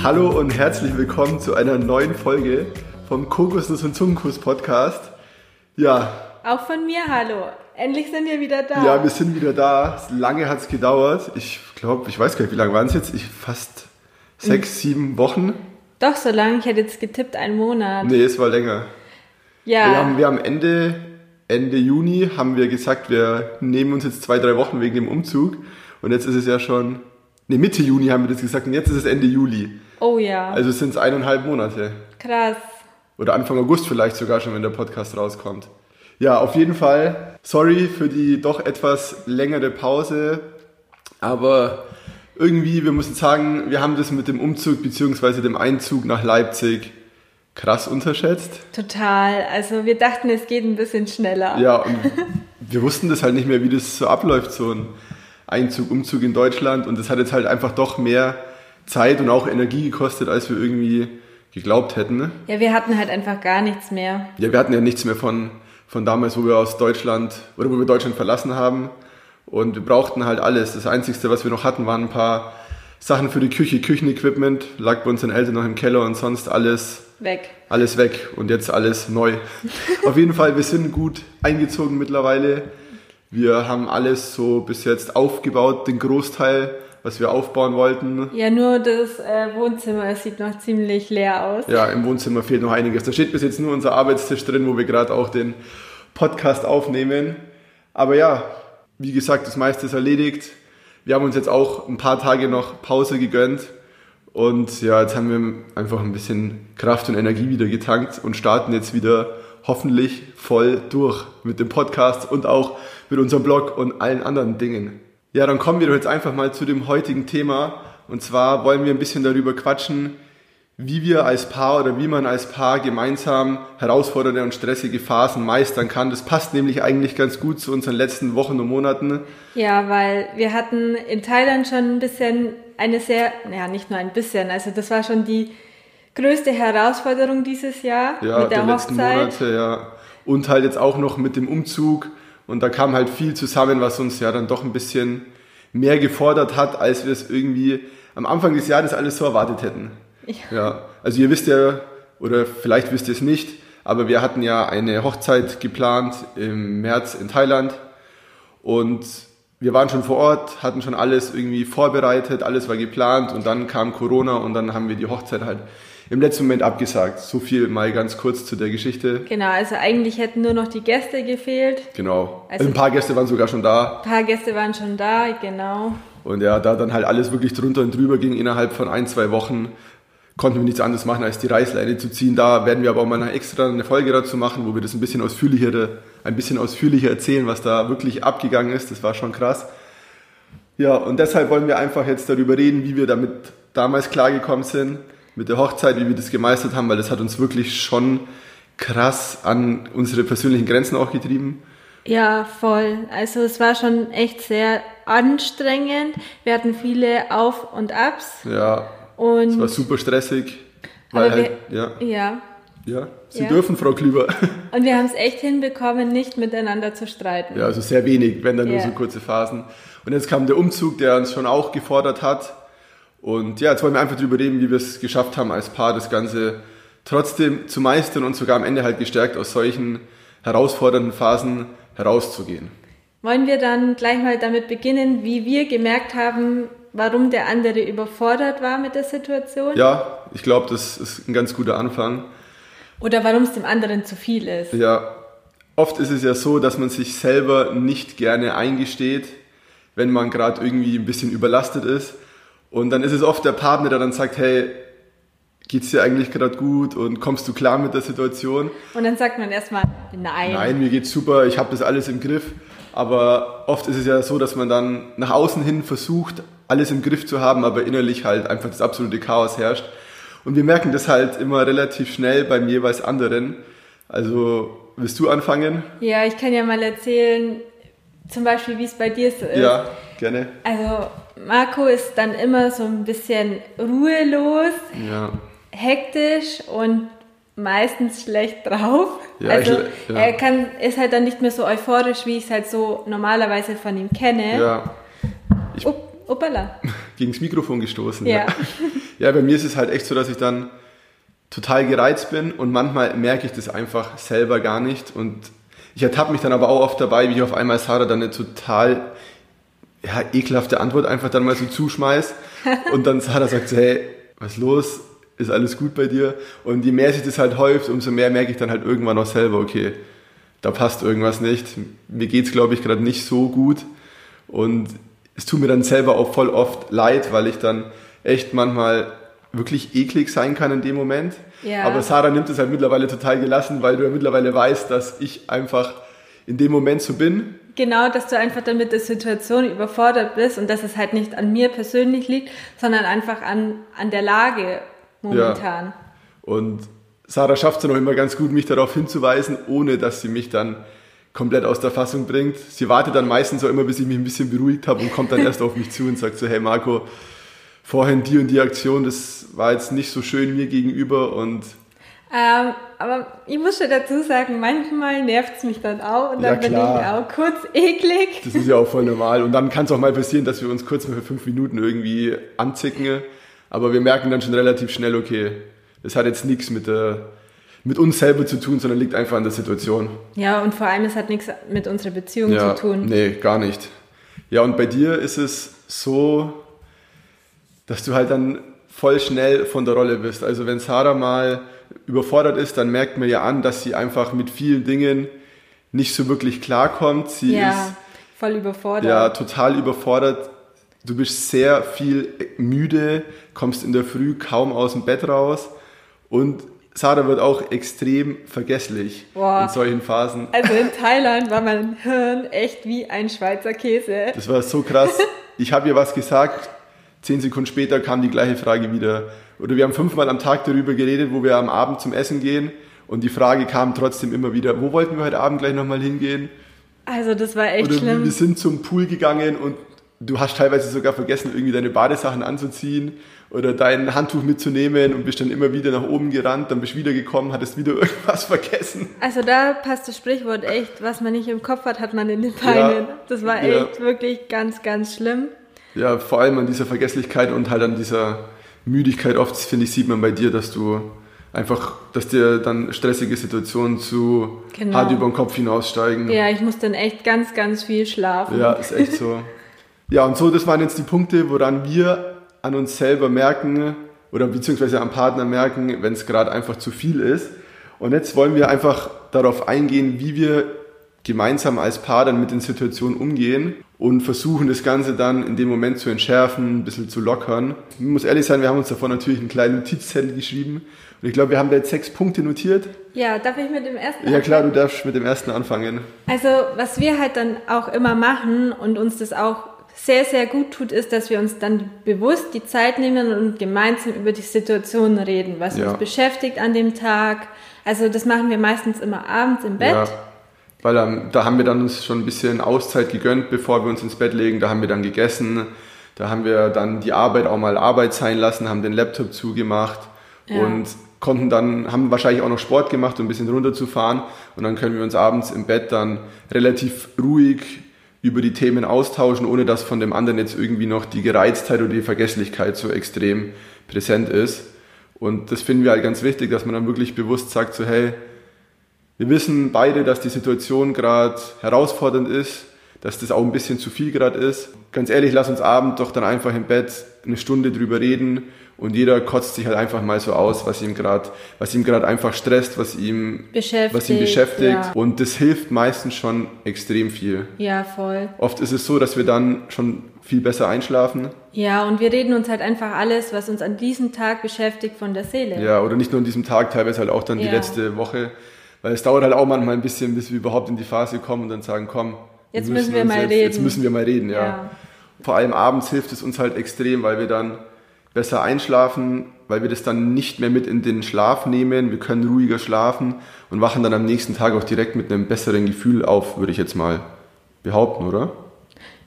Hallo und herzlich willkommen zu einer neuen Folge vom Kokosnuss und Zungenkuss Podcast. Ja. Auch von mir hallo. Endlich sind wir wieder da. Ja, wir sind wieder da. Lange hat es gedauert. Ich glaube, ich weiß gar nicht, wie lange waren es jetzt? Ich, fast sechs, mhm. sieben Wochen. Doch, so lange. Ich hätte jetzt getippt, einen Monat. Nee, es war länger. Ja. Wir haben, wir haben Ende, Ende Juni haben wir gesagt, wir nehmen uns jetzt zwei, drei Wochen wegen dem Umzug. Und jetzt ist es ja schon, nee, Mitte Juni haben wir das gesagt und jetzt ist es Ende Juli. Oh ja. Also sind es eineinhalb Monate. Krass. Oder Anfang August vielleicht sogar schon, wenn der Podcast rauskommt. Ja, auf jeden Fall. Sorry für die doch etwas längere Pause. Aber irgendwie, wir müssen sagen, wir haben das mit dem Umzug bzw. dem Einzug nach Leipzig krass unterschätzt. Total. Also wir dachten, es geht ein bisschen schneller. Ja, und wir wussten das halt nicht mehr, wie das so abläuft, so ein Einzug, Umzug in Deutschland. Und das hat jetzt halt einfach doch mehr Zeit und auch Energie gekostet, als wir irgendwie geglaubt hätten. Ne? Ja, wir hatten halt einfach gar nichts mehr. Ja, wir hatten ja nichts mehr von, von damals, wo wir aus Deutschland oder wo wir Deutschland verlassen haben. Und wir brauchten halt alles. Das Einzige, was wir noch hatten, waren ein paar Sachen für die Küche, Küchenequipment, lag bei unseren Eltern noch im Keller und sonst alles weg. Alles weg und jetzt alles neu. Auf jeden Fall, wir sind gut eingezogen mittlerweile. Wir haben alles so bis jetzt aufgebaut, den Großteil, was wir aufbauen wollten. Ja, nur das äh, Wohnzimmer, sieht noch ziemlich leer aus. Ja, im Wohnzimmer fehlt noch einiges. Da steht bis jetzt nur unser Arbeitstisch drin, wo wir gerade auch den Podcast aufnehmen. Aber ja, wie gesagt, das meiste ist erledigt. Wir haben uns jetzt auch ein paar Tage noch Pause gegönnt. Und ja, jetzt haben wir einfach ein bisschen Kraft und Energie wieder getankt und starten jetzt wieder hoffentlich voll durch mit dem Podcast und auch mit unserem Blog und allen anderen Dingen. Ja, dann kommen wir doch jetzt einfach mal zu dem heutigen Thema. Und zwar wollen wir ein bisschen darüber quatschen, wie wir als Paar oder wie man als Paar gemeinsam herausfordernde und stressige Phasen meistern kann. Das passt nämlich eigentlich ganz gut zu unseren letzten Wochen und Monaten. Ja, weil wir hatten in Thailand schon ein bisschen eine sehr, naja, nicht nur ein bisschen, also das war schon die größte Herausforderung dieses Jahr ja, mit der, der letzten Monate, ja. Und halt jetzt auch noch mit dem Umzug. Und da kam halt viel zusammen, was uns ja dann doch ein bisschen mehr gefordert hat, als wir es irgendwie am Anfang des Jahres alles so erwartet hätten. Ja. ja. Also ihr wisst ja, oder vielleicht wisst ihr es nicht, aber wir hatten ja eine Hochzeit geplant im März in Thailand und wir waren schon vor Ort, hatten schon alles irgendwie vorbereitet, alles war geplant und dann kam Corona und dann haben wir die Hochzeit halt im letzten Moment abgesagt. So viel mal ganz kurz zu der Geschichte. Genau, also eigentlich hätten nur noch die Gäste gefehlt. Genau. Also, ein paar Gäste waren sogar schon da. Ein paar Gäste waren schon da, genau. Und ja, da dann halt alles wirklich drunter und drüber ging innerhalb von ein, zwei Wochen, konnten wir nichts anderes machen, als die Reißleine zu ziehen. Da werden wir aber auch mal eine extra eine Folge dazu machen, wo wir das ein bisschen ausführlicher, ein bisschen ausführlicher erzählen, was da wirklich abgegangen ist. Das war schon krass. Ja, und deshalb wollen wir einfach jetzt darüber reden, wie wir damit damals klargekommen sind, mit der Hochzeit, wie wir das gemeistert haben, weil das hat uns wirklich schon krass an unsere persönlichen Grenzen auch getrieben. Ja, voll. Also es war schon echt sehr anstrengend. Wir hatten viele Auf und Abs. Ja, und es war super stressig. Weil halt, ja. ja. Ja, Sie ja. dürfen, Frau Klüber. Und wir haben es echt hinbekommen, nicht miteinander zu streiten. Ja, also sehr wenig, wenn dann ja. nur so kurze Phasen. Und jetzt kam der Umzug, der uns schon auch gefordert hat. Und ja, jetzt wollen wir einfach darüber reden, wie wir es geschafft haben, als Paar das Ganze trotzdem zu meistern und sogar am Ende halt gestärkt aus solchen herausfordernden Phasen herauszugehen. Wollen wir dann gleich mal damit beginnen, wie wir gemerkt haben, warum der andere überfordert war mit der Situation? Ja, ich glaube, das ist ein ganz guter Anfang. Oder warum es dem anderen zu viel ist. Ja, oft ist es ja so, dass man sich selber nicht gerne eingesteht, wenn man gerade irgendwie ein bisschen überlastet ist. Und dann ist es oft der Partner, der dann sagt, hey, geht's dir eigentlich gerade gut und kommst du klar mit der Situation? Und dann sagt man erstmal, nein. Nein, mir geht's super, ich habe das alles im Griff. Aber oft ist es ja so, dass man dann nach außen hin versucht, alles im Griff zu haben, aber innerlich halt einfach das absolute Chaos herrscht. Und wir merken das halt immer relativ schnell beim jeweils anderen. Also, willst du anfangen? Ja, ich kann ja mal erzählen, zum Beispiel, wie es bei dir so ist. Ja, gerne. Also, Marco ist dann immer so ein bisschen ruhelos, ja. hektisch und meistens schlecht drauf. Ja, also ich, ja. er kann, ist halt dann nicht mehr so euphorisch, wie ich es halt so normalerweise von ihm kenne. Ja. Ich, Uppala. Gegen das Mikrofon gestoßen. Ja. Ja, bei mir ist es halt echt so, dass ich dann total gereizt bin und manchmal merke ich das einfach selber gar nicht und ich ertappe mich dann aber auch oft dabei, wie ich auf einmal Sarah dann eine total ja, ekelhafte Antwort einfach dann mal so zuschmeiß und dann Sarah sagt so, hey, was ist los? Ist alles gut bei dir? Und je mehr sich das halt häuft, umso mehr merke ich dann halt irgendwann auch selber, okay, da passt irgendwas nicht. Mir geht's glaube ich, gerade nicht so gut. Und es tut mir dann selber auch voll oft leid, weil ich dann echt manchmal wirklich eklig sein kann in dem Moment. Ja. Aber Sarah nimmt es halt mittlerweile total gelassen, weil du ja mittlerweile weißt, dass ich einfach in dem Moment so bin. Genau, dass du einfach dann mit der Situation überfordert bist und dass es halt nicht an mir persönlich liegt, sondern einfach an, an der Lage momentan. Ja. Und Sarah schafft es dann auch immer ganz gut, mich darauf hinzuweisen, ohne dass sie mich dann komplett aus der Fassung bringt. Sie wartet dann meistens auch immer, bis ich mich ein bisschen beruhigt habe und kommt dann erst auf mich zu und sagt so, hey Marco, vorhin die und die Aktion, das war jetzt nicht so schön mir gegenüber und ähm, aber ich muss schon dazu sagen, manchmal nervt es mich dann auch und dann ja, bin ich auch kurz eklig. Das ist ja auch voll normal. Und dann kann es auch mal passieren, dass wir uns kurz mal für fünf Minuten irgendwie anzicken. Aber wir merken dann schon relativ schnell, okay, das hat jetzt nichts mit, der, mit uns selber zu tun, sondern liegt einfach an der Situation. Ja, und vor allem, es hat nichts mit unserer Beziehung ja, zu tun. Nee, gar nicht. Ja, und bei dir ist es so, dass du halt dann voll schnell von der Rolle bist. Also wenn Sarah mal überfordert ist, dann merkt man ja an, dass sie einfach mit vielen Dingen nicht so wirklich klarkommt. Sie ja, ist voll überfordert. Ja, total überfordert. Du bist sehr viel müde, kommst in der Früh kaum aus dem Bett raus und Sarah wird auch extrem vergesslich Boah. in solchen Phasen. Also in Thailand war mein Hirn echt wie ein Schweizer Käse. Das war so krass. Ich habe ihr was gesagt, zehn Sekunden später kam die gleiche Frage wieder. Oder wir haben fünfmal am Tag darüber geredet, wo wir am Abend zum Essen gehen und die Frage kam trotzdem immer wieder, wo wollten wir heute Abend gleich nochmal hingehen? Also das war echt Oder schlimm. Wir sind zum Pool gegangen und du hast teilweise sogar vergessen, irgendwie deine Badesachen anzuziehen oder dein Handtuch mitzunehmen und bist dann immer wieder nach oben gerannt, dann bist du wieder gekommen, hattest wieder irgendwas vergessen. Also da passt das Sprichwort echt, was man nicht im Kopf hat, hat man in den Beinen. Ja, das war echt ja. wirklich ganz, ganz schlimm. Ja, vor allem an dieser Vergesslichkeit und halt an dieser Müdigkeit oft, finde ich, sieht man bei dir, dass du einfach, dass dir dann stressige Situationen zu genau. hart über den Kopf hinaussteigen. Ja, ich muss dann echt ganz, ganz viel schlafen. Ja, ist echt so. ja, und so, das waren jetzt die Punkte, woran wir an uns selber merken oder beziehungsweise am Partner merken, wenn es gerade einfach zu viel ist. Und jetzt wollen wir einfach darauf eingehen, wie wir gemeinsam als Paar dann mit den Situationen umgehen und versuchen das Ganze dann in dem Moment zu entschärfen, ein bisschen zu lockern. Ich muss ehrlich sein, wir haben uns davor natürlich einen kleinen Notizzettel geschrieben und ich glaube, wir haben da jetzt sechs Punkte notiert. Ja, darf ich mit dem ersten Ja klar, du darfst mit dem ersten anfangen. Also was wir halt dann auch immer machen und uns das auch sehr, sehr gut tut, ist, dass wir uns dann bewusst die Zeit nehmen und gemeinsam über die Situation reden, was ja. uns beschäftigt an dem Tag. Also das machen wir meistens immer abends im Bett. Ja weil ähm, da haben wir dann uns schon ein bisschen Auszeit gegönnt, bevor wir uns ins Bett legen. Da haben wir dann gegessen. Da haben wir dann die Arbeit auch mal Arbeit sein lassen, haben den Laptop zugemacht ja. und konnten dann, haben wahrscheinlich auch noch Sport gemacht, um ein bisschen runterzufahren. Und dann können wir uns abends im Bett dann relativ ruhig über die Themen austauschen, ohne dass von dem anderen jetzt irgendwie noch die Gereiztheit oder die Vergesslichkeit so extrem präsent ist. Und das finden wir halt ganz wichtig, dass man dann wirklich bewusst sagt, so hey, wir wissen beide, dass die Situation gerade herausfordernd ist, dass das auch ein bisschen zu viel gerade ist. Ganz ehrlich, lass uns abend doch dann einfach im Bett eine Stunde drüber reden und jeder kotzt sich halt einfach mal so aus, was ihm gerade, was ihm gerade einfach stresst, was ihm beschäftigt, was ihn beschäftigt. Ja. Und das hilft meistens schon extrem viel. Ja, voll. Oft ist es so, dass wir dann schon viel besser einschlafen. Ja, und wir reden uns halt einfach alles, was uns an diesem Tag beschäftigt, von der Seele. Ja, oder nicht nur an diesem Tag, teilweise halt auch dann ja. die letzte Woche. Weil es dauert halt auch manchmal ein bisschen, bis wir überhaupt in die Phase kommen und dann sagen, komm, jetzt müssen, müssen wir mal jetzt, reden. Jetzt müssen wir mal reden, ja. ja. Vor allem abends hilft es uns halt extrem, weil wir dann besser einschlafen, weil wir das dann nicht mehr mit in den Schlaf nehmen. Wir können ruhiger schlafen und wachen dann am nächsten Tag auch direkt mit einem besseren Gefühl auf, würde ich jetzt mal behaupten, oder?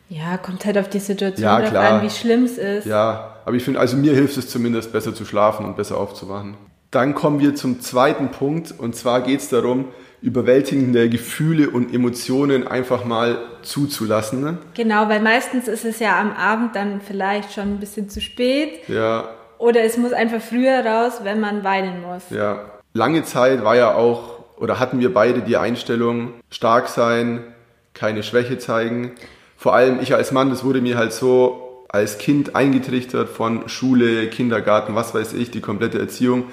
Ja, kommt halt auf die Situation ja, drauf an, wie schlimm es ist. Ja, aber ich finde, also mir hilft es zumindest, besser zu schlafen und besser aufzuwachen. Dann kommen wir zum zweiten Punkt und zwar geht es darum, überwältigende Gefühle und Emotionen einfach mal zuzulassen. Genau, weil meistens ist es ja am Abend dann vielleicht schon ein bisschen zu spät. Ja. Oder es muss einfach früher raus, wenn man weinen muss. Ja, lange Zeit war ja auch, oder hatten wir beide die Einstellung, stark sein, keine Schwäche zeigen. Vor allem ich als Mann, das wurde mir halt so als Kind eingetrichtert von Schule, Kindergarten, was weiß ich, die komplette Erziehung.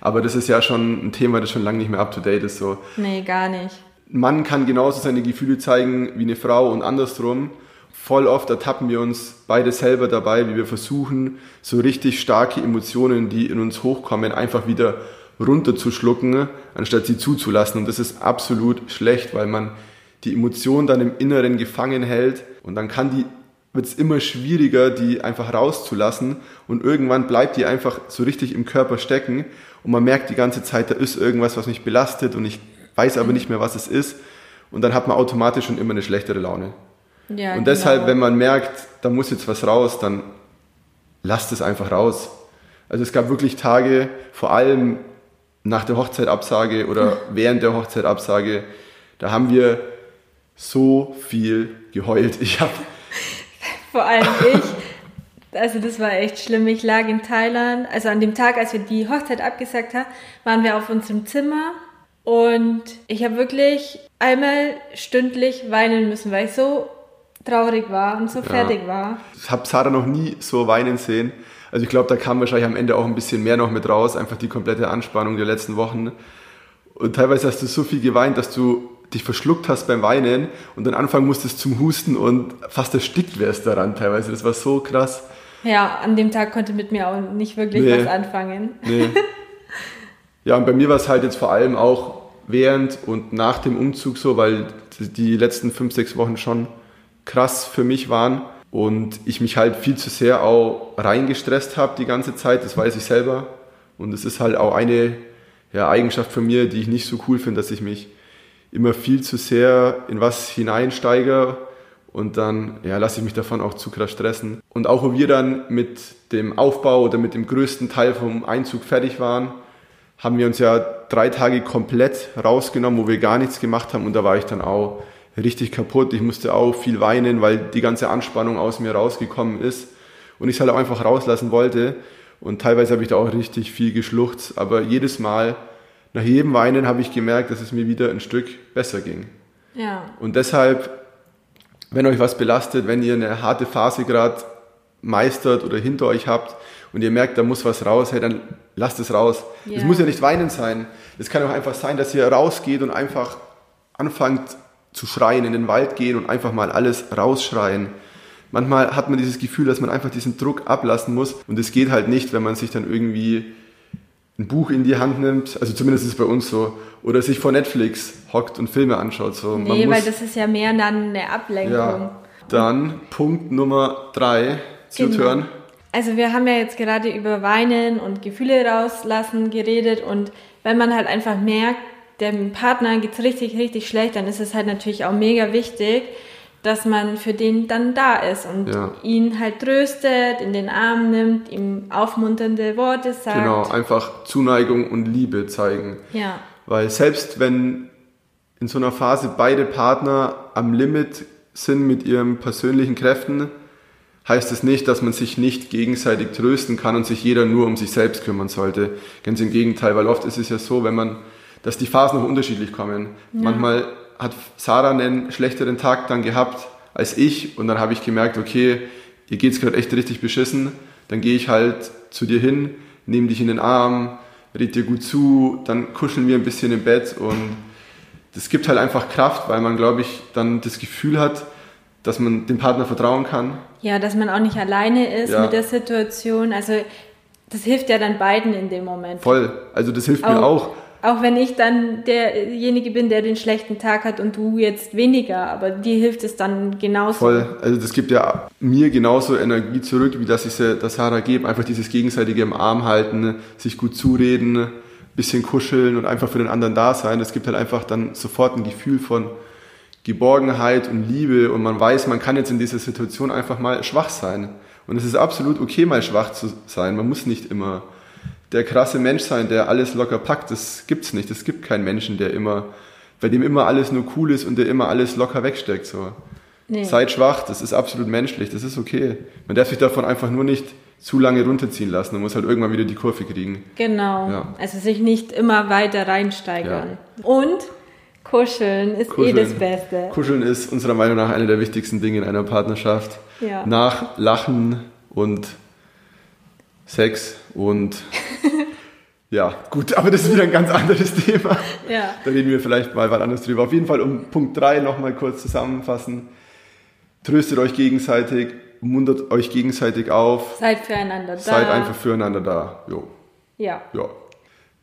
Aber das ist ja schon ein Thema, das schon lange nicht mehr up to date ist. So. Nee, gar nicht. Ein Mann kann genauso seine Gefühle zeigen wie eine Frau und andersrum. Voll oft ertappen wir uns beide selber dabei, wie wir versuchen, so richtig starke Emotionen, die in uns hochkommen, einfach wieder runterzuschlucken, anstatt sie zuzulassen. Und das ist absolut schlecht, weil man die Emotion dann im Inneren gefangen hält und dann kann die wird es immer schwieriger, die einfach rauszulassen und irgendwann bleibt die einfach so richtig im Körper stecken und man merkt die ganze Zeit, da ist irgendwas, was mich belastet und ich weiß aber nicht mehr, was es ist und dann hat man automatisch schon immer eine schlechtere Laune. Ja, und deshalb, genau. wenn man merkt, da muss jetzt was raus, dann lasst es einfach raus. Also es gab wirklich Tage, vor allem nach der Hochzeitabsage oder während der Hochzeitabsage, da haben wir so viel geheult. Ich habe vor allem ich. Also das war echt schlimm. Ich lag in Thailand. Also an dem Tag, als wir die Hochzeit abgesagt haben, waren wir auf unserem Zimmer und ich habe wirklich einmal stündlich weinen müssen, weil ich so traurig war und so ja. fertig war. Ich habe Sarah noch nie so weinen sehen. Also ich glaube, da kam wahrscheinlich am Ende auch ein bisschen mehr noch mit raus, einfach die komplette Anspannung der letzten Wochen. Und teilweise hast du so viel geweint, dass du dich verschluckt hast beim Weinen und dann anfangen musstest zum Husten und fast erstickt wärst daran teilweise. Das war so krass. Ja, an dem Tag konnte mit mir auch nicht wirklich nee. was anfangen. Nee. Ja, und bei mir war es halt jetzt vor allem auch während und nach dem Umzug so, weil die letzten fünf, sechs Wochen schon krass für mich waren und ich mich halt viel zu sehr auch reingestresst habe die ganze Zeit, das weiß ich selber. Und es ist halt auch eine ja, Eigenschaft von mir, die ich nicht so cool finde, dass ich mich immer viel zu sehr in was hineinsteige und dann ja, lasse ich mich davon auch zu krass stressen. Und auch wo wir dann mit dem Aufbau oder mit dem größten Teil vom Einzug fertig waren, haben wir uns ja drei Tage komplett rausgenommen, wo wir gar nichts gemacht haben und da war ich dann auch richtig kaputt. Ich musste auch viel weinen, weil die ganze Anspannung aus mir rausgekommen ist und ich es halt auch einfach rauslassen wollte. Und teilweise habe ich da auch richtig viel geschluchzt, aber jedes Mal nach jedem Weinen habe ich gemerkt, dass es mir wieder ein Stück besser ging. Ja. Und deshalb, wenn euch was belastet, wenn ihr eine harte Phase gerade meistert oder hinter euch habt und ihr merkt, da muss was raus, hey, dann lasst es raus. Es yeah. muss ja nicht weinen sein. Es kann auch einfach sein, dass ihr rausgeht und einfach anfangt zu schreien, in den Wald gehen und einfach mal alles rausschreien. Manchmal hat man dieses Gefühl, dass man einfach diesen Druck ablassen muss und es geht halt nicht, wenn man sich dann irgendwie ein Buch in die Hand nimmt, also zumindest ist es bei uns so, oder sich vor Netflix hockt und Filme anschaut. So. Nee, muss, weil das ist ja mehr dann eine Ablenkung. Ja. Dann Punkt Nummer drei, zuhören. Genau. Also wir haben ja jetzt gerade über Weinen und Gefühle rauslassen geredet und wenn man halt einfach merkt, dem Partner geht es richtig, richtig schlecht, dann ist es halt natürlich auch mega wichtig, dass man für den dann da ist und ja. ihn halt tröstet, in den Arm nimmt, ihm aufmunternde Worte sagt. Genau, einfach Zuneigung und Liebe zeigen. Ja. Weil selbst wenn in so einer Phase beide Partner am Limit sind mit ihren persönlichen Kräften, heißt es nicht, dass man sich nicht gegenseitig trösten kann und sich jeder nur um sich selbst kümmern sollte. Ganz im Gegenteil, weil oft ist es ja so, wenn man, dass die Phasen noch unterschiedlich kommen. Ja. Manchmal hat Sarah einen schlechteren Tag dann gehabt als ich und dann habe ich gemerkt, okay, ihr geht es gerade echt richtig beschissen, dann gehe ich halt zu dir hin, nehme dich in den Arm, red dir gut zu, dann kuscheln wir ein bisschen im Bett und das gibt halt einfach Kraft, weil man, glaube ich, dann das Gefühl hat, dass man dem Partner vertrauen kann. Ja, dass man auch nicht alleine ist ja. mit der Situation. Also das hilft ja dann beiden in dem Moment. Voll. Also das hilft auch, mir auch. Auch wenn ich dann derjenige bin, der den schlechten Tag hat und du jetzt weniger, aber dir hilft es dann genauso. Voll, also das gibt ja mir genauso Energie zurück, wie dass ich sie der Sarah gebe. Einfach dieses gegenseitige im Arm halten, sich gut zureden, bisschen kuscheln und einfach für den anderen da sein. Das gibt halt einfach dann sofort ein Gefühl von Geborgenheit und Liebe und man weiß, man kann jetzt in dieser Situation einfach mal schwach sein. Und es ist absolut okay, mal schwach zu sein. Man muss nicht immer der krasse Mensch sein, der alles locker packt. Das gibt's nicht. Es gibt keinen Menschen, der immer, bei dem immer alles nur cool ist und der immer alles locker wegsteckt. So. Nee. Seid schwach, das ist absolut menschlich, das ist okay. Man darf sich davon einfach nur nicht zu lange runterziehen lassen. Man muss halt irgendwann wieder die Kurve kriegen. Genau. Ja. Also sich nicht immer weiter reinsteigern. Ja. Und Kuscheln ist Kuscheln. eh das Beste. Kuscheln ist unserer Meinung nach eine der wichtigsten Dinge in einer Partnerschaft. Ja. Nach Lachen und Sex und ja, gut, aber das ist wieder ein ganz anderes Thema. Ja. Da reden wir vielleicht mal was anderes drüber. Auf jeden Fall um Punkt 3 nochmal kurz zusammenfassen. Tröstet euch gegenseitig, muntert euch gegenseitig auf. Seid füreinander da. Seid einfach füreinander da. Jo. Ja. ja.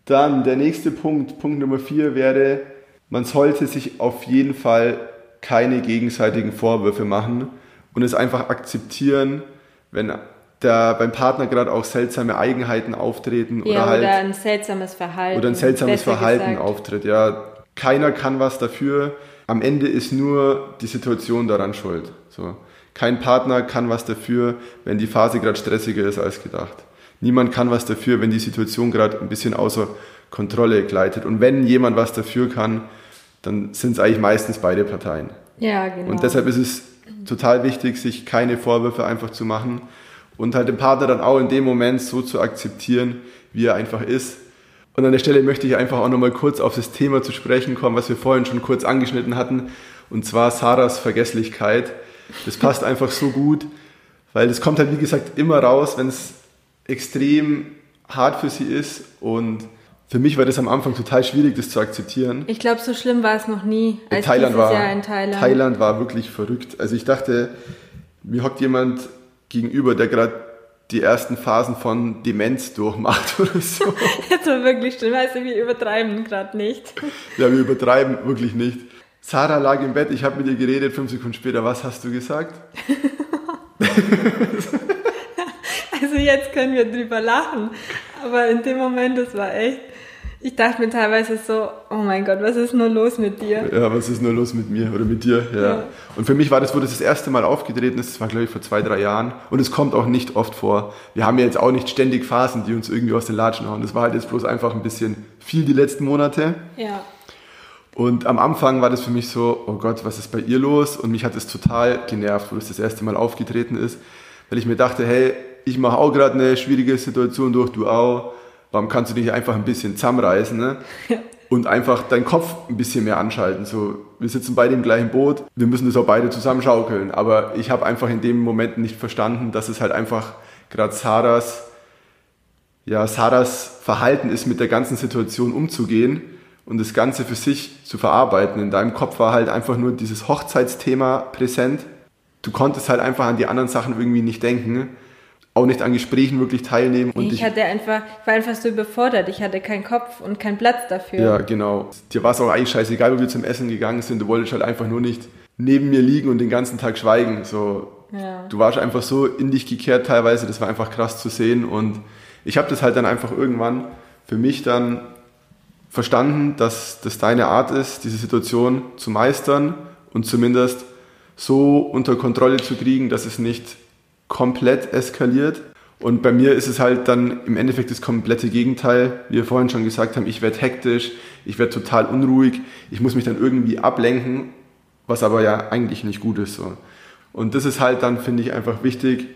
Dann der nächste Punkt, Punkt Nummer 4 wäre, man sollte sich auf jeden Fall keine gegenseitigen Vorwürfe machen und es einfach akzeptieren, wenn da beim Partner gerade auch seltsame Eigenheiten auftreten ja, oder halt oder ein seltsames Verhalten oder ein seltsames Verhalten gesagt. auftritt. Ja, keiner kann was dafür. Am Ende ist nur die Situation daran schuld. So. Kein Partner kann was dafür, wenn die Phase gerade stressiger ist als gedacht. Niemand kann was dafür, wenn die Situation gerade ein bisschen außer Kontrolle gleitet. Und wenn jemand was dafür kann, dann sind es eigentlich meistens beide Parteien. Ja, genau. Und deshalb ist es total wichtig, sich keine Vorwürfe einfach zu machen und halt den Partner dann auch in dem Moment so zu akzeptieren, wie er einfach ist. Und an der Stelle möchte ich einfach auch nochmal kurz auf das Thema zu sprechen kommen, was wir vorhin schon kurz angeschnitten hatten, und zwar Sarahs Vergesslichkeit. Das passt einfach so gut, weil es kommt halt, wie gesagt, immer raus, wenn es extrem hart für sie ist und für mich war das am Anfang total schwierig, das zu akzeptieren. Ich glaube, so schlimm war es noch nie in Thailand war, Jahr in Thailand. Thailand war wirklich verrückt. Also ich dachte, mir hockt jemand gegenüber, der gerade die ersten Phasen von Demenz durchmacht oder so. das war wirklich schlimm. Also wir übertreiben gerade nicht. Ja, wir übertreiben wirklich nicht. Sarah lag im Bett, ich habe mit ihr geredet, fünf Sekunden später, was hast du gesagt? also jetzt können wir drüber lachen, aber in dem Moment, das war echt ich dachte mir teilweise so, oh mein Gott, was ist nur los mit dir? Ja, was ist nur los mit mir oder mit dir? Ja. ja. Und für mich war das, wo das das erste Mal aufgetreten ist, das war glaube ich vor zwei, drei Jahren. Und es kommt auch nicht oft vor. Wir haben ja jetzt auch nicht ständig Phasen, die uns irgendwie aus den Latschen hauen. Das war halt jetzt bloß einfach ein bisschen viel die letzten Monate. Ja. Und am Anfang war das für mich so, oh Gott, was ist bei ihr los? Und mich hat es total genervt, wo das das erste Mal aufgetreten ist, weil ich mir dachte, hey, ich mache auch gerade eine schwierige Situation durch, du auch warum kannst du dich einfach ein bisschen zusammenreißen ne? Ja. und einfach deinen Kopf ein bisschen mehr anschalten? So, wir sitzen beide im gleichen Boot, wir müssen das auch beide zusammen schaukeln. Aber ich habe einfach in dem Moment nicht verstanden, dass es halt einfach gerade Sarahs, ja, Sarahs Verhalten ist, mit der ganzen Situation umzugehen und das Ganze für sich zu verarbeiten. In deinem Kopf war halt einfach nur dieses Hochzeitsthema präsent. Du konntest halt einfach an die anderen Sachen irgendwie nicht denken auch nicht an Gesprächen wirklich teilnehmen. Und ich, hatte einfach, ich war einfach so überfordert. Ich hatte keinen Kopf und keinen Platz dafür. Ja, genau. Dir war es auch eigentlich scheißegal, wo wir zum Essen gegangen sind. Du wolltest halt einfach nur nicht neben mir liegen und den ganzen Tag schweigen. So, ja. Du warst einfach so in dich gekehrt teilweise. Das war einfach krass zu sehen. Und ich habe das halt dann einfach irgendwann für mich dann verstanden, dass das deine Art ist, diese Situation zu meistern und zumindest so unter Kontrolle zu kriegen, dass es nicht komplett eskaliert. Und bei mir ist es halt dann im Endeffekt das komplette Gegenteil. Wie wir vorhin schon gesagt haben, ich werde hektisch, ich werde total unruhig, ich muss mich dann irgendwie ablenken, was aber ja eigentlich nicht gut ist. So. Und das ist halt dann, finde ich, einfach wichtig,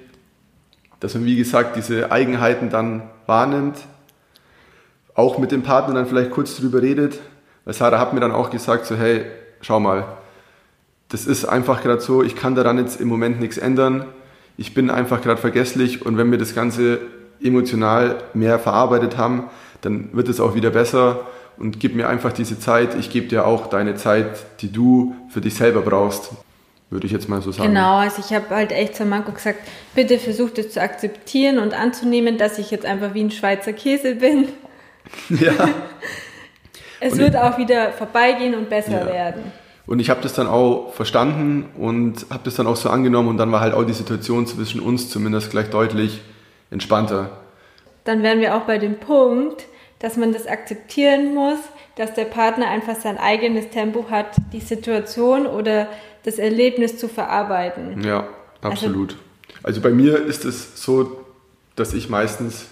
dass man, wie gesagt, diese Eigenheiten dann wahrnimmt, auch mit dem Partner dann vielleicht kurz drüber redet. Weil Sarah hat mir dann auch gesagt, so hey, schau mal, das ist einfach gerade so, ich kann daran jetzt im Moment nichts ändern ich bin einfach gerade vergesslich und wenn wir das Ganze emotional mehr verarbeitet haben, dann wird es auch wieder besser und gib mir einfach diese Zeit. Ich gebe dir auch deine Zeit, die du für dich selber brauchst, würde ich jetzt mal so sagen. Genau, also ich habe halt echt zu Marco gesagt, bitte versuch das zu akzeptieren und anzunehmen, dass ich jetzt einfach wie ein Schweizer Käse bin. Ja. es und wird auch wieder vorbeigehen und besser ja. werden. Und ich habe das dann auch verstanden und habe das dann auch so angenommen und dann war halt auch die Situation zwischen uns zumindest gleich deutlich entspannter. Dann wären wir auch bei dem Punkt, dass man das akzeptieren muss, dass der Partner einfach sein eigenes Tempo hat, die Situation oder das Erlebnis zu verarbeiten. Ja, also absolut. Also, also bei mir ist es so, dass ich meistens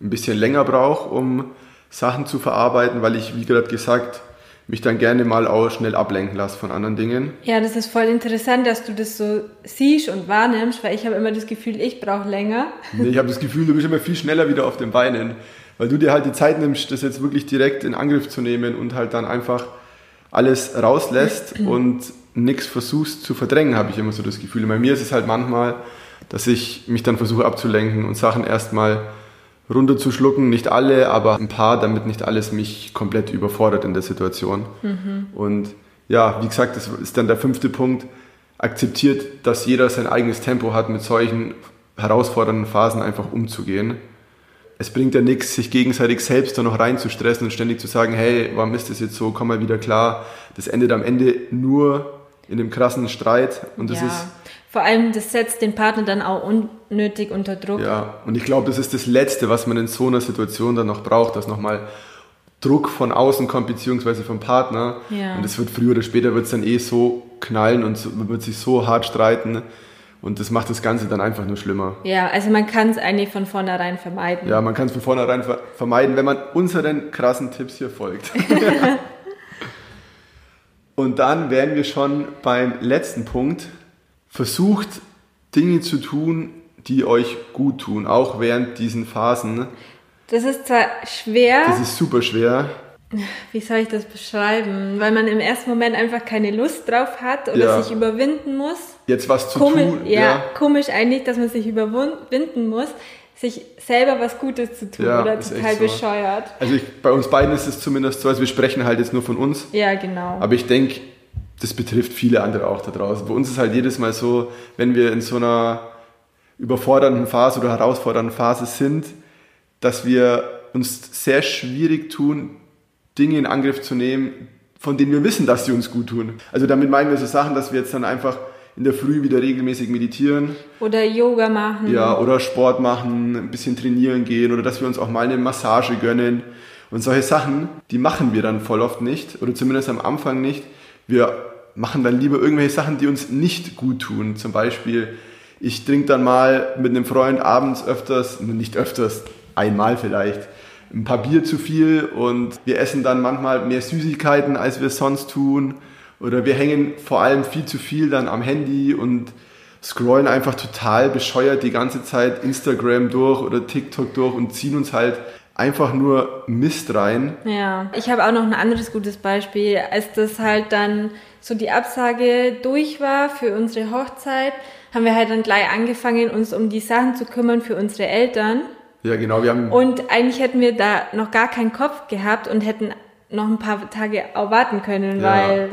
ein bisschen länger brauche, um Sachen zu verarbeiten, weil ich, wie gerade gesagt, mich dann gerne mal auch schnell ablenken lasse von anderen Dingen. Ja, das ist voll interessant, dass du das so siehst und wahrnimmst, weil ich habe immer das Gefühl, ich brauche länger. Nee, ich habe das Gefühl, du bist immer viel schneller wieder auf den Beinen, weil du dir halt die Zeit nimmst, das jetzt wirklich direkt in Angriff zu nehmen und halt dann einfach alles rauslässt und nichts versuchst zu verdrängen, habe ich immer so das Gefühl. Bei mir ist es halt manchmal, dass ich mich dann versuche abzulenken und Sachen erstmal runterzuschlucken. Nicht alle, aber ein paar, damit nicht alles mich komplett überfordert in der Situation. Mhm. Und ja, wie gesagt, das ist dann der fünfte Punkt. Akzeptiert, dass jeder sein eigenes Tempo hat, mit solchen herausfordernden Phasen einfach umzugehen. Es bringt ja nichts, sich gegenseitig selbst da noch reinzustressen und ständig zu sagen, hey, warum ist das jetzt so, komm mal wieder klar. Das endet am Ende nur in dem krassen Streit und das ja. ist vor allem, das setzt den Partner dann auch unnötig unter Druck. Ja, und ich glaube, das ist das Letzte, was man in so einer Situation dann noch braucht, dass nochmal Druck von außen kommt, beziehungsweise vom Partner. Ja. Und es wird früher oder später wird es dann eh so knallen und man wird sich so hart streiten. Und das macht das Ganze dann einfach nur schlimmer. Ja, also man kann es eigentlich von vornherein vermeiden. Ja, man kann es von vornherein ver vermeiden, wenn man unseren krassen Tipps hier folgt. und dann wären wir schon beim letzten Punkt, versucht Dinge zu tun, die euch gut tun, auch während diesen Phasen. Das ist zwar schwer. Das ist super schwer. Wie soll ich das beschreiben? Weil man im ersten Moment einfach keine Lust drauf hat oder ja. sich überwinden muss. Jetzt was zu komisch, tun. Ja, ja, komisch eigentlich, dass man sich überwinden muss, sich selber was Gutes zu tun ja, oder total so. bescheuert. Also ich, bei uns beiden ist es zumindest so, also wir sprechen halt jetzt nur von uns. Ja, genau. Aber ich denke, das betrifft viele andere auch da draußen. Bei uns ist halt jedes Mal so, wenn wir in so einer überfordernden Phase oder herausfordernden Phase sind, dass wir uns sehr schwierig tun, Dinge in Angriff zu nehmen, von denen wir wissen, dass sie uns gut tun. Also damit meinen wir so Sachen, dass wir jetzt dann einfach in der Früh wieder regelmäßig meditieren. Oder Yoga machen. Ja, oder Sport machen, ein bisschen trainieren gehen oder dass wir uns auch mal eine Massage gönnen. Und solche Sachen, die machen wir dann voll oft nicht oder zumindest am Anfang nicht. Wir machen dann lieber irgendwelche Sachen, die uns nicht gut tun. Zum Beispiel, ich trinke dann mal mit einem Freund abends öfters, nicht öfters, einmal vielleicht, ein paar Bier zu viel und wir essen dann manchmal mehr Süßigkeiten, als wir sonst tun. Oder wir hängen vor allem viel zu viel dann am Handy und scrollen einfach total bescheuert die ganze Zeit Instagram durch oder TikTok durch und ziehen uns halt einfach nur Mist rein. Ja, ich habe auch noch ein anderes gutes Beispiel, als das halt dann so die Absage durch war für unsere Hochzeit, haben wir halt dann gleich angefangen, uns um die Sachen zu kümmern für unsere Eltern. Ja, genau. Wir haben und eigentlich hätten wir da noch gar keinen Kopf gehabt und hätten noch ein paar Tage auch warten können, ja. weil...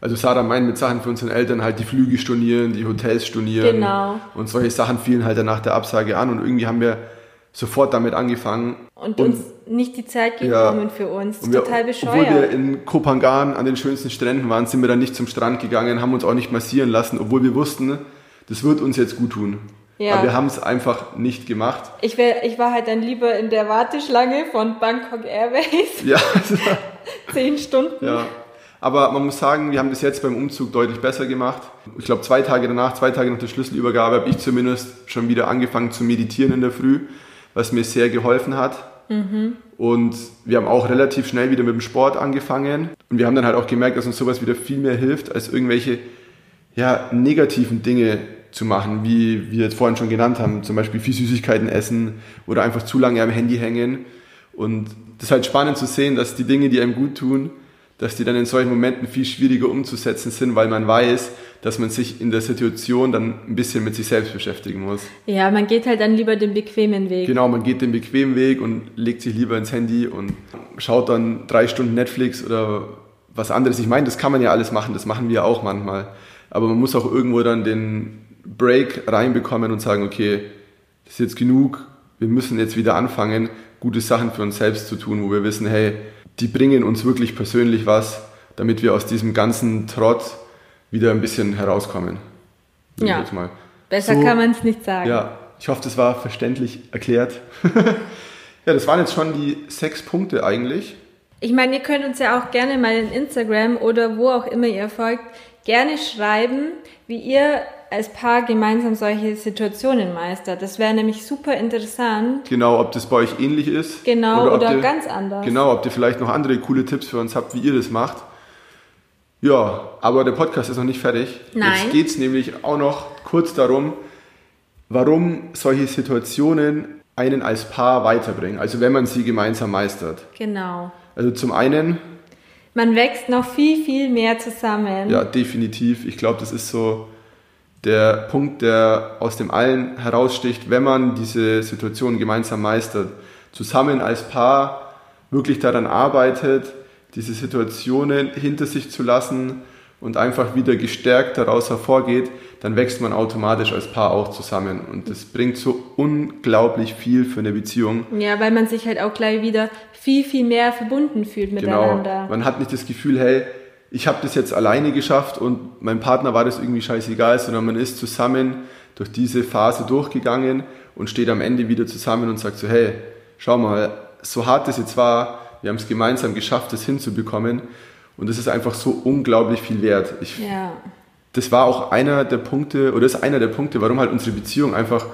Also Sarah meint mit Sachen für unsere Eltern halt die Flüge stornieren, die Hotels stornieren. Genau. Und solche Sachen fielen halt dann nach der Absage an und irgendwie haben wir sofort damit angefangen. Und, und uns nicht die Zeit genommen ja, für uns. Total bescheuert. Obwohl wir in Kopangan an den schönsten Stränden waren, sind wir dann nicht zum Strand gegangen, haben uns auch nicht massieren lassen, obwohl wir wussten, das wird uns jetzt gut tun. Ja. Aber wir haben es einfach nicht gemacht. Ich, wär, ich war halt dann lieber in der Warteschlange von Bangkok Airways. Ja. Zehn Stunden. Ja. Aber man muss sagen, wir haben das jetzt beim Umzug deutlich besser gemacht. Ich glaube, zwei Tage danach, zwei Tage nach der Schlüsselübergabe, habe ich zumindest schon wieder angefangen zu meditieren in der Früh was mir sehr geholfen hat. Mhm. Und wir haben auch relativ schnell wieder mit dem Sport angefangen. Und wir haben dann halt auch gemerkt, dass uns sowas wieder viel mehr hilft, als irgendwelche ja, negativen Dinge zu machen, wie wir jetzt vorhin schon genannt haben, zum Beispiel viel Süßigkeiten essen oder einfach zu lange am Handy hängen. Und das ist halt spannend zu sehen, dass die Dinge, die einem gut tun, dass die dann in solchen Momenten viel schwieriger umzusetzen sind, weil man weiß, dass man sich in der Situation dann ein bisschen mit sich selbst beschäftigen muss. Ja, man geht halt dann lieber den bequemen Weg. Genau, man geht den bequemen Weg und legt sich lieber ins Handy und schaut dann drei Stunden Netflix oder was anderes. Ich meine, das kann man ja alles machen, das machen wir auch manchmal. Aber man muss auch irgendwo dann den Break reinbekommen und sagen, okay, das ist jetzt genug, wir müssen jetzt wieder anfangen, gute Sachen für uns selbst zu tun, wo wir wissen, hey, die bringen uns wirklich persönlich was, damit wir aus diesem ganzen Trott wieder ein bisschen herauskommen. Ja, besser so, kann man es nicht sagen. Ja, ich hoffe, das war verständlich erklärt. ja, das waren jetzt schon die sechs Punkte eigentlich. Ich meine, ihr könnt uns ja auch gerne mal in Instagram oder wo auch immer ihr folgt, gerne schreiben, wie ihr als Paar gemeinsam solche Situationen meistert. Das wäre nämlich super interessant. Genau, ob das bei euch ähnlich ist. Genau, oder, oder ihr, ganz anders. Genau, ob ihr vielleicht noch andere coole Tipps für uns habt, wie ihr das macht. Ja, aber der Podcast ist noch nicht fertig. Nein. Jetzt geht es nämlich auch noch kurz darum, warum solche Situationen einen als Paar weiterbringen. Also wenn man sie gemeinsam meistert. Genau. Also zum einen. Man wächst noch viel, viel mehr zusammen. Ja, definitiv. Ich glaube, das ist so der Punkt, der aus dem allen heraussticht, wenn man diese Situation gemeinsam meistert. Zusammen als Paar wirklich daran arbeitet, diese Situationen hinter sich zu lassen und einfach wieder gestärkt daraus hervorgeht, dann wächst man automatisch als Paar auch zusammen. Und das bringt so unglaublich viel für eine Beziehung. Ja, weil man sich halt auch gleich wieder viel, viel mehr verbunden fühlt genau. miteinander. Genau. Man hat nicht das Gefühl, hey, ich habe das jetzt alleine geschafft und meinem Partner war das irgendwie scheißegal, sondern man ist zusammen durch diese Phase durchgegangen und steht am Ende wieder zusammen und sagt so, hey, schau mal, so hart das jetzt war, wir haben es gemeinsam geschafft, das hinzubekommen. Und das ist einfach so unglaublich viel wert. Ich, ja. Das war auch einer der Punkte, oder ist einer der Punkte, warum halt unsere Beziehung einfach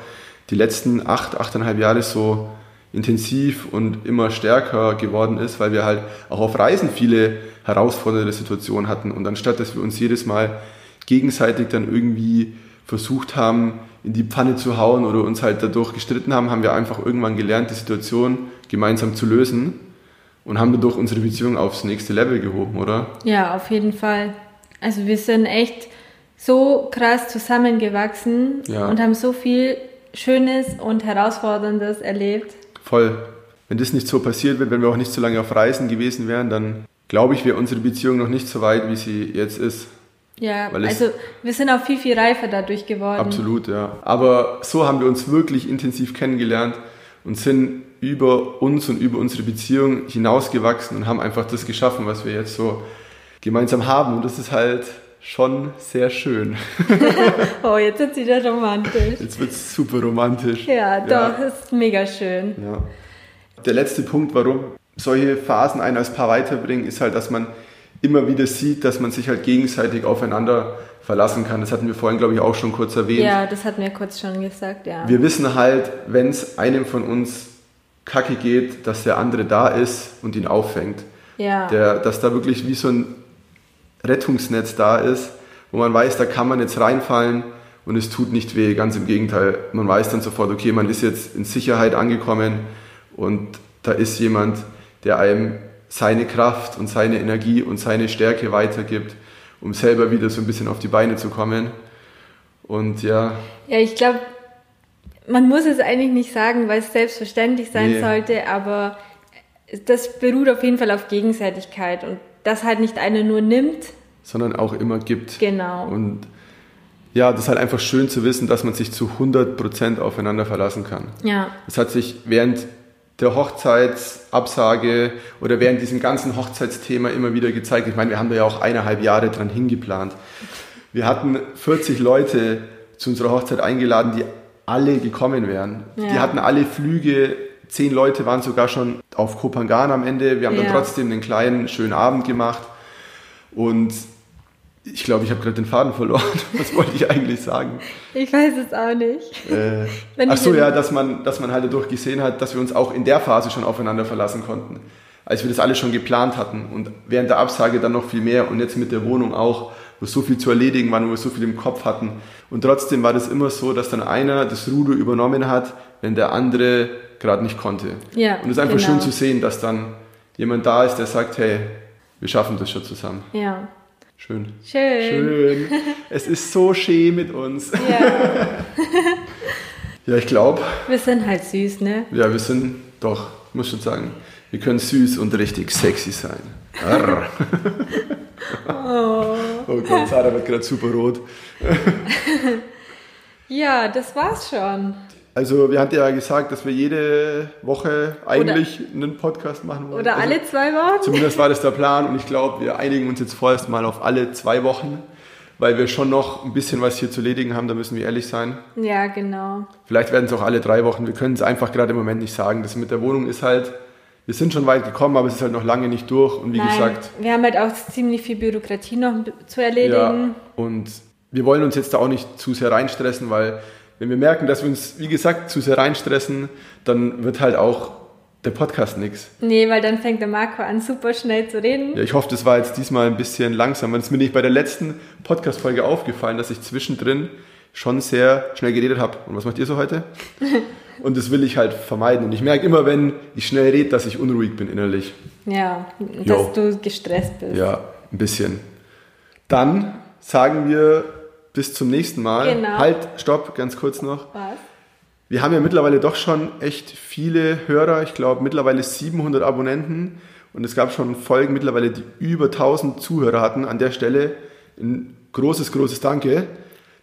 die letzten acht, achteinhalb Jahre so intensiv und immer stärker geworden ist, weil wir halt auch auf Reisen viele herausfordernde Situationen hatten. Und anstatt, dass wir uns jedes Mal gegenseitig dann irgendwie versucht haben, in die Pfanne zu hauen oder uns halt dadurch gestritten haben, haben wir einfach irgendwann gelernt, die Situation gemeinsam zu lösen und haben dadurch unsere Beziehung aufs nächste Level gehoben, oder? Ja, auf jeden Fall. Also wir sind echt so krass zusammengewachsen ja. und haben so viel Schönes und Herausforderndes erlebt. Voll. Wenn das nicht so passiert wäre, wenn wir auch nicht so lange auf Reisen gewesen wären, dann glaube ich, wäre unsere Beziehung noch nicht so weit, wie sie jetzt ist. Ja, also wir sind auch viel, viel reifer dadurch geworden. Absolut, ja. Aber so haben wir uns wirklich intensiv kennengelernt und sind über uns und über unsere Beziehung hinausgewachsen und haben einfach das geschaffen, was wir jetzt so gemeinsam haben. Und das ist halt schon sehr schön. oh, jetzt wird es wieder romantisch. Jetzt wird es super romantisch. Ja, doch, ja. ist mega schön. Ja. Der letzte Punkt, warum solche Phasen einen als Paar weiterbringen, ist halt, dass man immer wieder sieht, dass man sich halt gegenseitig aufeinander verlassen kann. Das hatten wir vorhin, glaube ich, auch schon kurz erwähnt. Ja, das hatten wir kurz schon gesagt, ja. Wir wissen halt, wenn es einem von uns kacke geht, dass der andere da ist und ihn auffängt. Ja. Der, dass da wirklich wie so ein Rettungsnetz da ist, wo man weiß, da kann man jetzt reinfallen und es tut nicht weh. Ganz im Gegenteil, man weiß dann sofort, okay, man ist jetzt in Sicherheit angekommen und da ist jemand, der einem seine Kraft und seine Energie und seine Stärke weitergibt um selber wieder so ein bisschen auf die Beine zu kommen. Und ja. Ja, ich glaube, man muss es eigentlich nicht sagen, weil es selbstverständlich sein nee. sollte, aber das beruht auf jeden Fall auf Gegenseitigkeit und dass halt nicht einer nur nimmt, sondern auch immer gibt. Genau. Und ja, das ist halt einfach schön zu wissen, dass man sich zu 100% aufeinander verlassen kann. Ja. Das hat sich während der Hochzeitsabsage oder während diesem ganzen Hochzeitsthema immer wieder gezeigt. Ich meine, wir haben da ja auch eineinhalb Jahre dran hingeplant. Wir hatten 40 Leute zu unserer Hochzeit eingeladen, die alle gekommen wären. Ja. Die hatten alle Flüge, zehn Leute waren sogar schon auf Kopangan am Ende. Wir haben ja. dann trotzdem einen kleinen, schönen Abend gemacht. Und ich glaube, ich habe gerade den Faden verloren. Was wollte ich eigentlich sagen? Ich weiß es auch nicht. Äh, ach so, ja, dass man, dass man halt dadurch gesehen hat, dass wir uns auch in der Phase schon aufeinander verlassen konnten. Als wir das alles schon geplant hatten und während der Absage dann noch viel mehr und jetzt mit der Wohnung auch, wo so viel zu erledigen war, wo wir so viel im Kopf hatten. Und trotzdem war das immer so, dass dann einer das Ruder übernommen hat, wenn der andere gerade nicht konnte. Ja, und es ist einfach genau. schön zu sehen, dass dann jemand da ist, der sagt, hey, wir schaffen das schon zusammen. Ja. Schön. Schön. Schön. Es ist so schön mit uns. Ja. ja, ich glaube. Wir sind halt süß, ne? Ja, wir sind doch, muss schon sagen, wir können süß und richtig sexy sein. oh. oh Gott, Sarah wird gerade super rot. ja, das war's schon. Also wir hatten ja gesagt, dass wir jede Woche eigentlich oder, einen Podcast machen wollen. Oder also, alle zwei Wochen. Zumindest war das der Plan und ich glaube, wir einigen uns jetzt vorerst mal auf alle zwei Wochen, weil wir schon noch ein bisschen was hier zu erledigen haben, da müssen wir ehrlich sein. Ja, genau. Vielleicht werden es auch alle drei Wochen, wir können es einfach gerade im Moment nicht sagen. Das mit der Wohnung ist halt, wir sind schon weit gekommen, aber es ist halt noch lange nicht durch und wie Nein, gesagt... wir haben halt auch ziemlich viel Bürokratie noch zu erledigen. Ja, und wir wollen uns jetzt da auch nicht zu sehr reinstressen, weil wenn wir merken, dass wir uns, wie gesagt, zu sehr reinstressen, dann wird halt auch der Podcast nichts. Nee, weil dann fängt der Marco an, super schnell zu reden. Ja, ich hoffe, das war jetzt diesmal ein bisschen langsam. Es ist mir nicht bei der letzten Podcast-Folge aufgefallen, dass ich zwischendrin schon sehr schnell geredet habe. Und was macht ihr so heute? Und das will ich halt vermeiden. Und ich merke immer, wenn ich schnell rede, dass ich unruhig bin innerlich. Ja, dass jo. du gestresst bist. Ja, ein bisschen. Dann sagen wir bis zum nächsten Mal. Genau. Halt, stopp, ganz kurz noch. Was? Wir haben ja mittlerweile doch schon echt viele Hörer. Ich glaube, mittlerweile 700 Abonnenten. Und es gab schon Folgen mittlerweile, die über 1000 Zuhörer hatten. An der Stelle ein großes, großes Danke.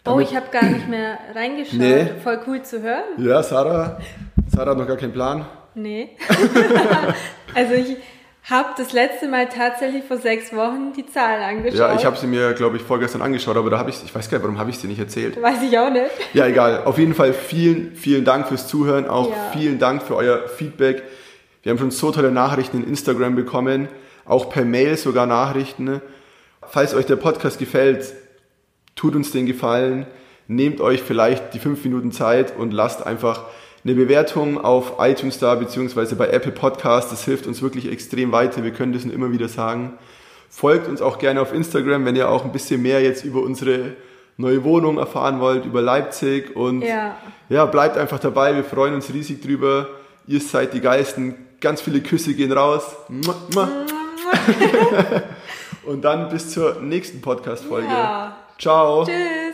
oh, ich habe gar nicht mehr reingeschaut. Nee. Voll cool zu hören. Ja, Sarah. Sarah hat noch gar keinen Plan. Nee. also ich, habe das letzte Mal tatsächlich vor sechs Wochen die Zahlen angeschaut. Ja, ich habe sie mir, glaube ich, vorgestern angeschaut, aber da habe ich, ich weiß gar nicht, warum habe ich sie nicht erzählt. Weiß ich auch nicht. Ja, egal. Auf jeden Fall vielen, vielen Dank fürs Zuhören, auch ja. vielen Dank für euer Feedback. Wir haben schon so tolle Nachrichten in Instagram bekommen, auch per Mail sogar Nachrichten. Falls euch der Podcast gefällt, tut uns den Gefallen, nehmt euch vielleicht die fünf Minuten Zeit und lasst einfach eine Bewertung auf iTunes da, beziehungsweise bei Apple Podcast. Das hilft uns wirklich extrem weiter. Wir können das nur immer wieder sagen. Folgt uns auch gerne auf Instagram, wenn ihr auch ein bisschen mehr jetzt über unsere neue Wohnung erfahren wollt, über Leipzig. Und ja, ja bleibt einfach dabei. Wir freuen uns riesig drüber. Ihr seid die Geisten. Ganz viele Küsse gehen raus. und dann bis zur nächsten Podcast-Folge. Ja. Ciao. Tschüss.